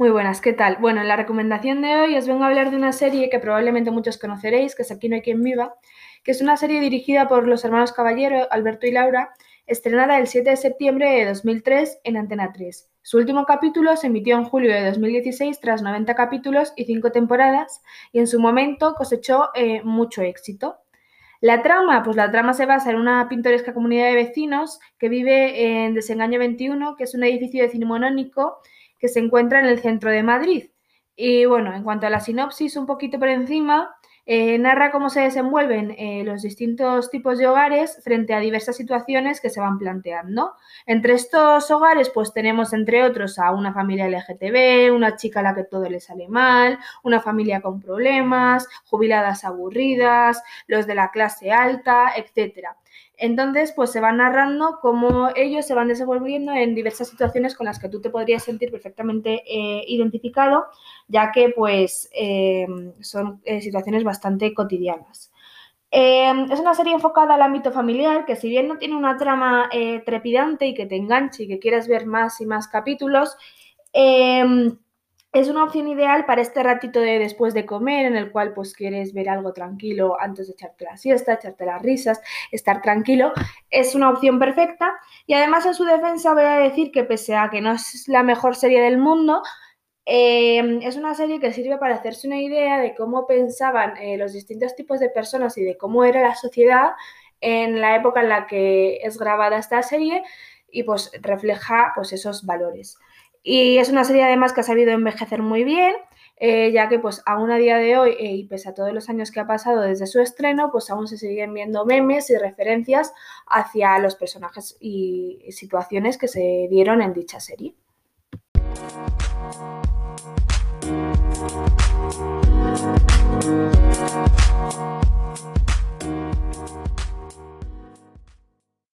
Muy buenas, ¿qué tal? Bueno, en la recomendación de hoy os vengo a hablar de una serie que probablemente muchos conoceréis, que es Aquí no hay quien viva, que es una serie dirigida por los hermanos Caballero, Alberto y Laura, estrenada el 7 de septiembre de 2003 en Antena 3. Su último capítulo se emitió en julio de 2016 tras 90 capítulos y 5 temporadas y en su momento cosechó eh, mucho éxito. La trama, pues la trama se basa en una pintoresca comunidad de vecinos que vive en Desengaño 21, que es un edificio decimonónico que se encuentra en el centro de Madrid. Y bueno, en cuanto a la sinopsis, un poquito por encima, eh, narra cómo se desenvuelven eh, los distintos tipos de hogares frente a diversas situaciones que se van planteando. Entre estos hogares, pues tenemos entre otros a una familia LGTB, una chica a la que todo le sale mal, una familia con problemas, jubiladas aburridas, los de la clase alta, etcétera. Entonces, pues se va narrando cómo ellos se van desenvolviendo en diversas situaciones con las que tú te podrías sentir perfectamente eh, identificado, ya que pues em, son eh, situaciones bastante cotidianas. Em, es una serie enfocada al ámbito familiar que si bien no tiene una trama eh, trepidante y que te enganche y que quieras ver más y más capítulos, em, es una opción ideal para este ratito de después de comer, en el cual pues quieres ver algo tranquilo antes de echarte la siesta, echarte las risas, estar tranquilo. Es una opción perfecta. Y además en su defensa voy a decir que pese a que no es la mejor serie del mundo, eh, es una serie que sirve para hacerse una idea de cómo pensaban eh, los distintos tipos de personas y de cómo era la sociedad en la época en la que es grabada esta serie y pues refleja pues esos valores. Y es una serie además que ha sabido envejecer muy bien, eh, ya que pues aún a día de hoy, eh, y pese a todos los años que ha pasado desde su estreno, pues aún se siguen viendo memes y referencias hacia los personajes y situaciones que se dieron en dicha serie.